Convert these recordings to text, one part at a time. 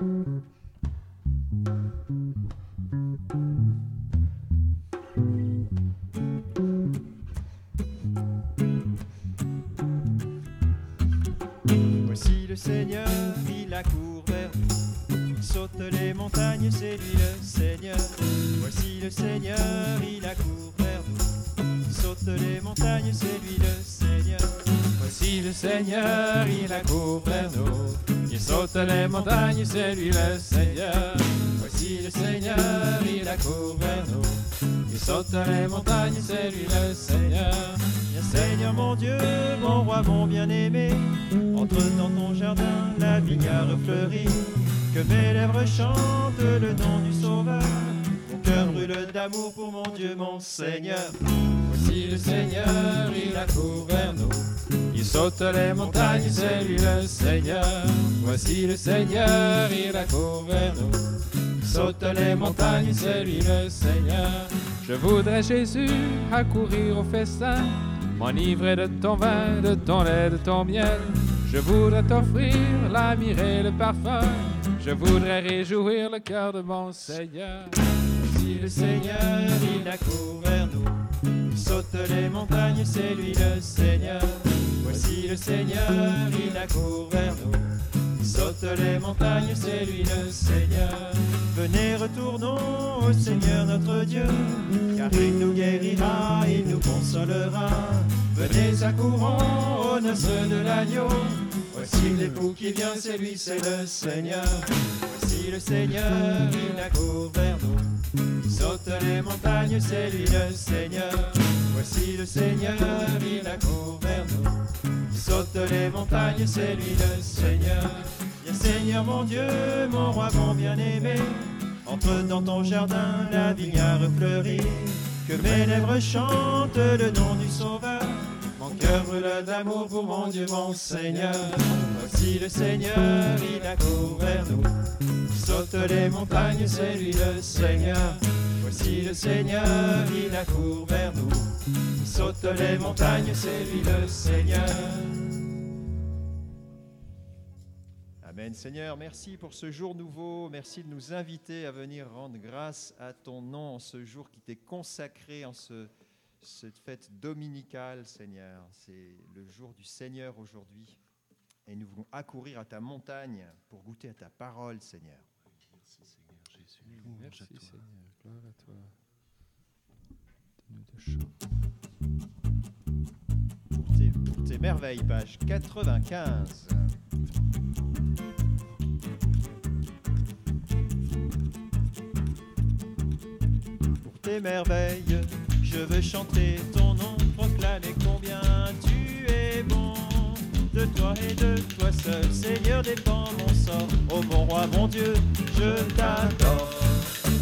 Voici le Seigneur, il accourt vers saute les montagnes, c'est lui le Seigneur. Voici le Seigneur, il accourt vers saute les montagnes, c'est lui le Seigneur. Voici le Seigneur, il accourt vers. Saute les montagnes, c'est lui le Seigneur. Voici le Seigneur, il accourt vers nous. Il saute les montagnes, c'est lui le Seigneur. Viens Seigneur mon Dieu, mon roi, mon bien-aimé. Entre dans ton jardin, la vigne a refleuri. Que mes lèvres chantent le nom du Sauveur. Mon cœur brûle d'amour pour mon Dieu, mon Seigneur. Voici le Seigneur, il accourt vers nous. Saute les montagnes, c'est lui le Seigneur. Voici le Seigneur, il accourt vers nous. Saute les montagnes, c'est lui le Seigneur. Je voudrais Jésus accourir au festin, m'enivrer de ton vin, de ton lait, de ton miel. Je voudrais t'offrir la et le parfum. Je voudrais réjouir le cœur de mon Seigneur. Voici le Seigneur, il accourt vers nous. Saute les montagnes, c'est lui le Seigneur. Voici le Seigneur, il accourt vers nous. Il saute les montagnes, c'est lui le Seigneur. Venez, retournons au Seigneur notre Dieu, car il nous guérira, il nous consolera. Venez, accourons aux noces de l'agneau. Voici l'époux qui vient, c'est lui, c'est le Seigneur. Voici le Seigneur, il accourt vers nous. Saute les montagnes, c'est lui le Seigneur. Voici le Seigneur, il accourt vers nous. Saute les montagnes, c'est lui le Seigneur. Viens Seigneur mon Dieu, mon roi, mon bien-aimé. Entre dans ton jardin, la vigne a refleuri. Que mes lèvres chantent le nom du Sauveur. Cœur brûle d'amour pour mon Dieu, mon Seigneur. Voici le Seigneur, il accourt vers nous. Il saute les montagnes, c'est lui le Seigneur. Voici le Seigneur, il accourt vers nous. Il saute les montagnes, c'est lui le Seigneur. Amen. Seigneur, merci pour ce jour nouveau. Merci de nous inviter à venir rendre grâce à ton nom en ce jour qui t'est consacré, en ce, cette fête dominicale, Seigneur. C'est le jour du Seigneur aujourd'hui. Et nous voulons accourir à ta montagne pour goûter à ta parole, Seigneur. Merci Seigneur Jésus. Merci à toi. Seigneur, gloire à toi. Donne-nous de chant. Pour tes, pour tes merveilles, page 95. Pour tes merveilles, je veux chanter ton nom, proclamer combien tu es bon. De toi et de toi seul, Seigneur, dépend mon sort. Ô mon roi, mon Dieu, je t'adore.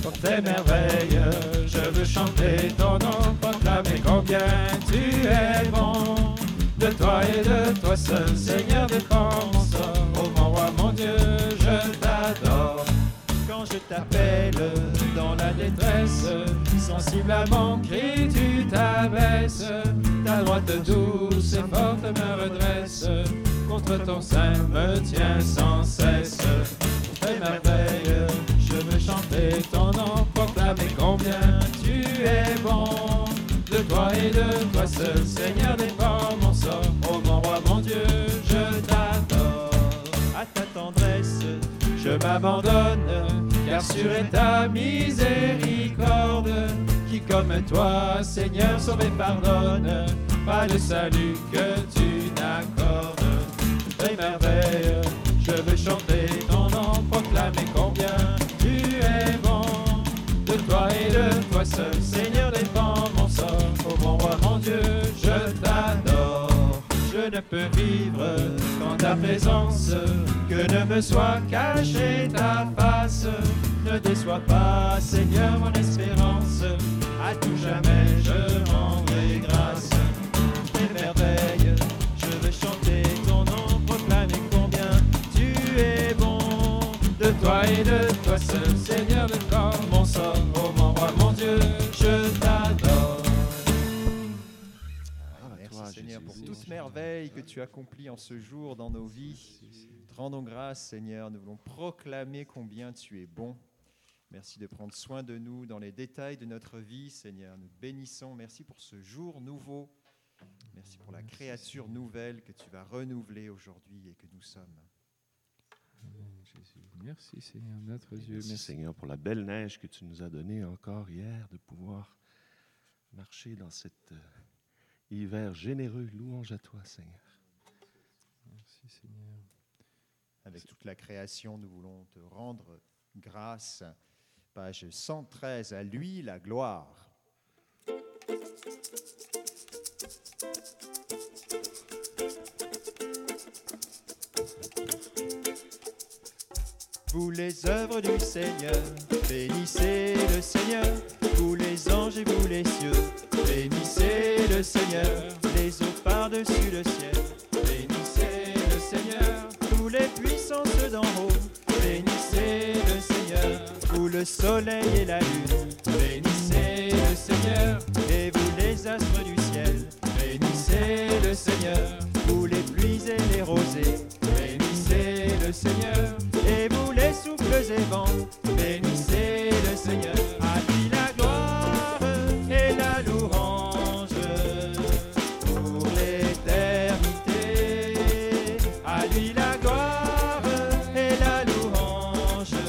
Pour tes merveilles, je veux chanter ton nom, proclamer combien tu es bon. De toi et de toi seul, Seigneur, dépend mon sort. Ô mon roi, mon Dieu, je t'adore. Quand je t'appelle dans la détresse, sensiblement crie, tu t'abaisses. Droite douce et forte me redresse. Contre ton sein me tient sans cesse. Tes merveilles, je veux chanter ton nom, proclamer combien tu es bon. De toi et de toi seul, Seigneur, dépend mon sort. Ô mon roi, mon Dieu, je t'adore. À ta tendresse, je m'abandonne, car sur ta miséricorde, qui comme toi, Seigneur, sauve et pardonne, pas de salut que tu n'accordes. Tes merveilles, je veux chanter ton nom, proclamer combien tu es bon. De toi et de toi seul, Seigneur, dépend mon sort. Ô mon roi, mon Dieu, je t'adore. Je ne peux vivre qu'en ta présence, que ne me soit cachée ta face. Ne déçois pas, Seigneur, mon espérance. À tout jamais, je rendrai grâce. Seul, Seigneur, de corps, mon sort, ô mon roi, mon Dieu, je t'adore. à Merci toi, Seigneur pour toute merveille que tu accomplis en ce jour dans nos vies. rendons grâce, Seigneur. Nous voulons proclamer combien tu es bon. Merci de prendre soin de nous dans les détails de notre vie, Seigneur. Nous te bénissons. Merci pour ce jour nouveau. Merci pour la Merci, créature Seigneur. nouvelle que tu vas renouveler aujourd'hui et que nous sommes. Merci Seigneur, notre Dieu. Merci, Merci. Seigneur pour la belle neige que tu nous as donnée encore hier, de pouvoir marcher dans cet euh, hiver généreux. Louange à toi, Seigneur. Merci Seigneur. Avec toute la création, nous voulons te rendre grâce. Page 113, à lui la gloire. Vous les œuvres du Seigneur, bénissez le Seigneur. Vous les anges et vous les cieux, bénissez le Seigneur. Les eaux par-dessus le ciel, bénissez le Seigneur. Tous les puissances d'en haut, bénissez le Seigneur. Vous le soleil et la lune, bénissez le Seigneur. Et vous les astres du ciel, bénissez le Seigneur. Seigneur. Et vous les souffles et vents, bénissez le Seigneur. À lui la gloire et la louange pour l'éternité. À lui la gloire et la louange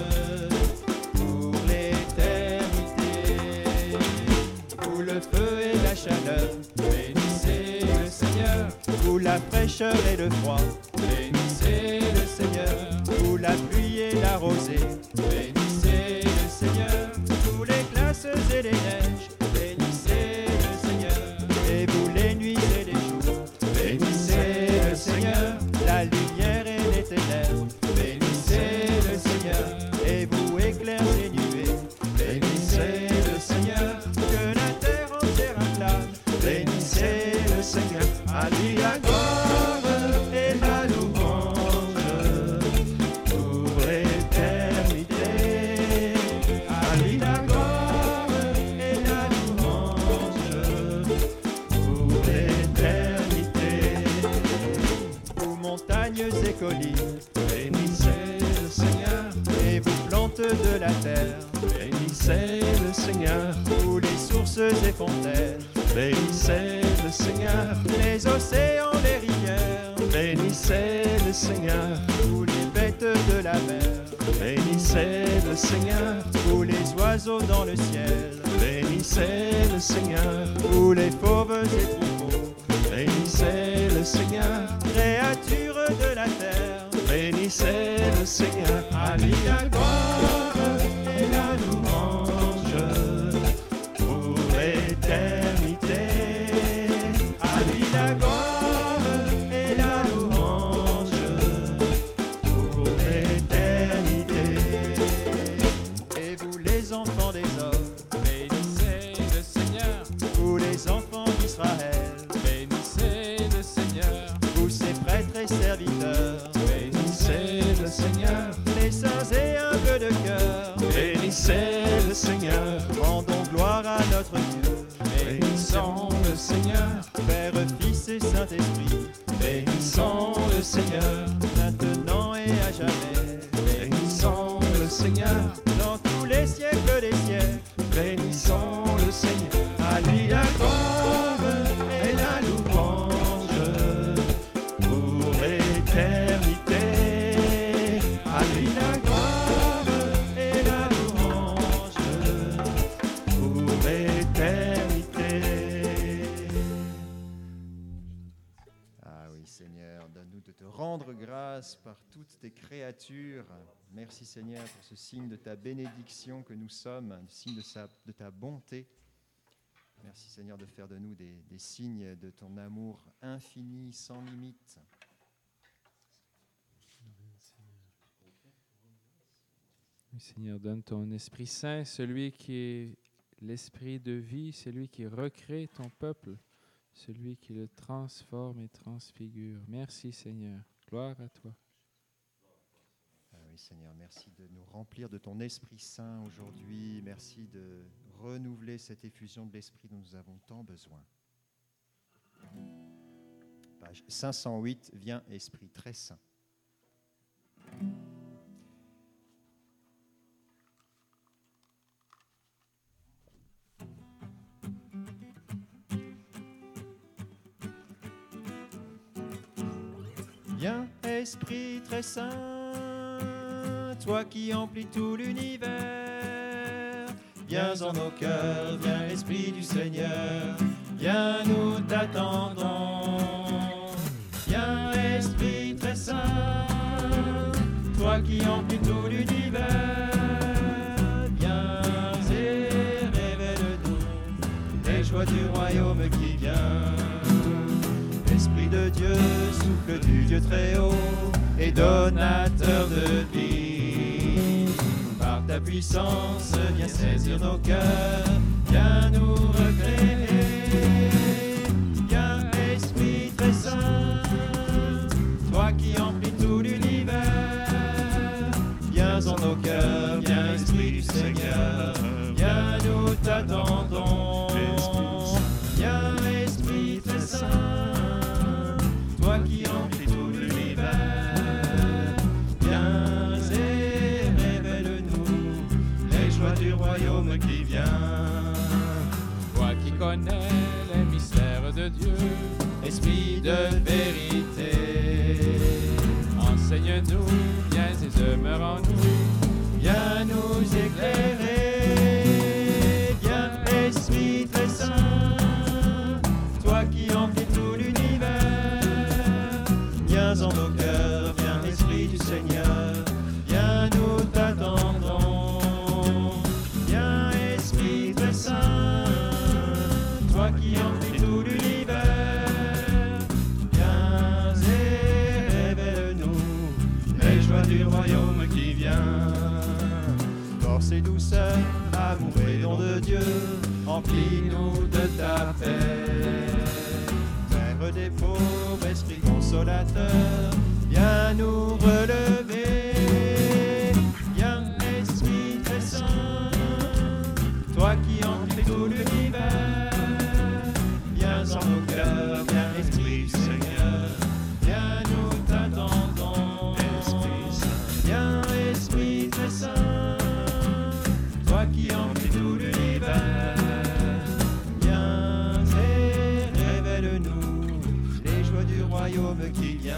pour l'éternité. Vous le feu et la chaleur, bénissez le Seigneur. Vous la fraîcheur et le froid, bénissez le Seigneur. Vous la pluie et la rosée, bénissez le Seigneur. Vous les glaces et les neiges, Vous les bêtes de la mer, bénissez le Seigneur, vous les oiseaux dans le ciel, bénissez le Seigneur, vous les fauves et troupeaux, bénissez le Seigneur, créatures de la terre, bénissez le Seigneur, à lui la gloire Seigneur, dans tous les siècles des siècles. bénissons le Seigneur. Grâce par toutes tes créatures. Merci, Seigneur, pour ce signe de ta bénédiction que nous sommes, un signe de, ta bonté. Merci, Seigneur, de faire de nous des, signes de ton amour infini, sans limite. Seigneur, donne ton Esprit Saint, celui qui est l'Esprit de vie, celui qui recrée ton peuple, celui qui le transforme et transfigure. Merci, Seigneur. Gloire à toi. Ah oui, Seigneur, merci de nous remplir de ton Esprit Saint aujourd'hui. Merci de renouveler cette effusion de l'Esprit dont nous avons tant besoin. Page 508, viens Esprit très saint. Esprit très saint, toi qui emplis tout l'univers. Viens en nos cœurs, viens, Esprit du Seigneur, viens, nous t'attendons. Viens, Esprit très saint, toi qui emplis tout l'univers. Viens et révèle-nous les joies du royaume qui vient. De Dieu, souffle du Dieu très haut et donateur de vie. Par ta puissance, viens saisir nos cœurs, viens nous vient. Toi qui connais les mystères de Dieu, Esprit de vérité, enseigne-nous, viens et demeure en nous. viens nous éclairer. Royaume qui vient. Force et douceur, amour et don de Dieu, emplis-nous de ta paix. Père des pauvres, esprit consolateur, viens nous relever.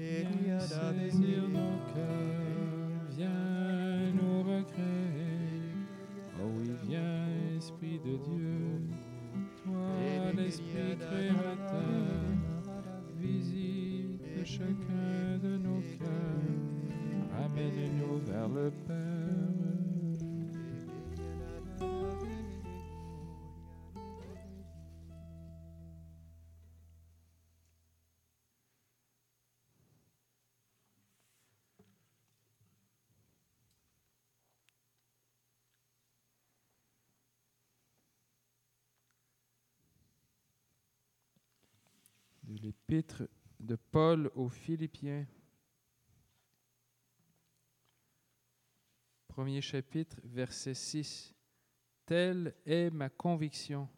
trêve, viens saisir nos cœurs, l'épître de Paul aux Philippiens. Premier chapitre, verset 6. Telle est ma conviction.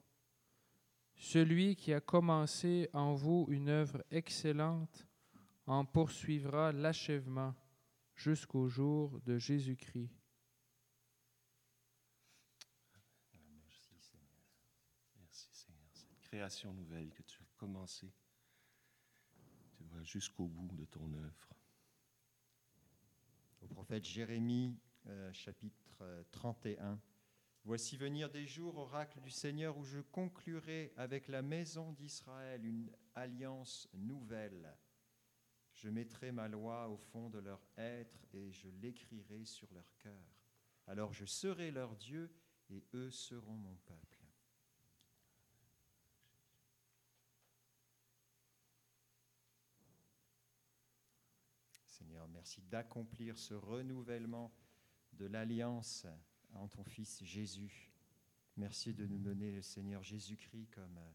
Celui qui a commencé en vous une œuvre excellente en poursuivra l'achèvement jusqu'au jour de Jésus-Christ. Merci Seigneur. Cette création nouvelle que tu as commencée, jusqu'au bout de ton œuvre. Au prophète Jérémie, euh, chapitre euh, 31. Voici venir des jours, oracle du Seigneur, où je conclurai avec la maison d'Israël une alliance nouvelle. Je mettrai ma loi au fond de leur être et je l'écrirai sur leur cœur. Alors je serai leur Dieu et eux seront mon peuple. Merci d'accomplir ce renouvellement de l'alliance en ton Fils Jésus. Merci de nous donner le Seigneur Jésus-Christ comme euh,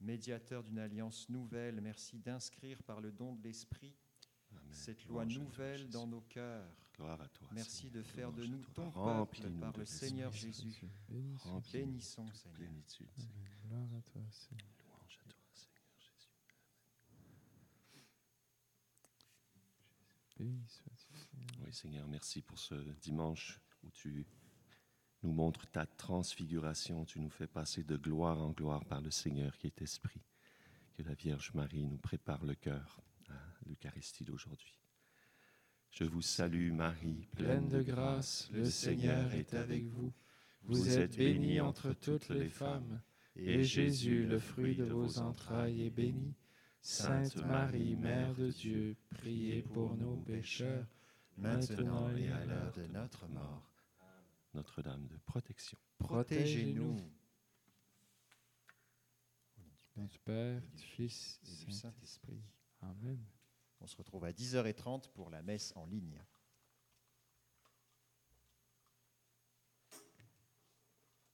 médiateur d'une alliance nouvelle. Merci d'inscrire par le don de l'Esprit Amen. cette loi nouvelle dans nos cœurs. Gloire à toi. Merci Seigneur. de faire de nous ton peuple par le Seigneur. Jésus. Bénissons, toute Seigneur. plénitude, Seigneur. Amen. Gloire à toi, Seigneur. Louange à toi, Seigneur Jésus. Béni sois-tu, Seigneur. Oui, Seigneur, merci pour ce dimanche où tu nous montres ta transfiguration. Tu nous fais passer de gloire en gloire par le Seigneur qui est esprit. Que la Vierge Marie nous prépare le cœur à l'Eucharistie d'aujourd'hui. Je vous salue, Marie, Pleine de grâce, le Seigneur est avec vous. Vous êtes bénie entre toutes les femmes, et Jésus, le fruit de vos entrailles, est béni. Sainte Marie, Mère de Dieu, priez pour nos pécheurs, maintenant et à l'heure de notre mort. Notre-Dame de protection. Protégez-nous. Au nom du Père, du Fils et du Saint-Esprit. Amen. On se retrouve à 10h30 pour la messe en ligne.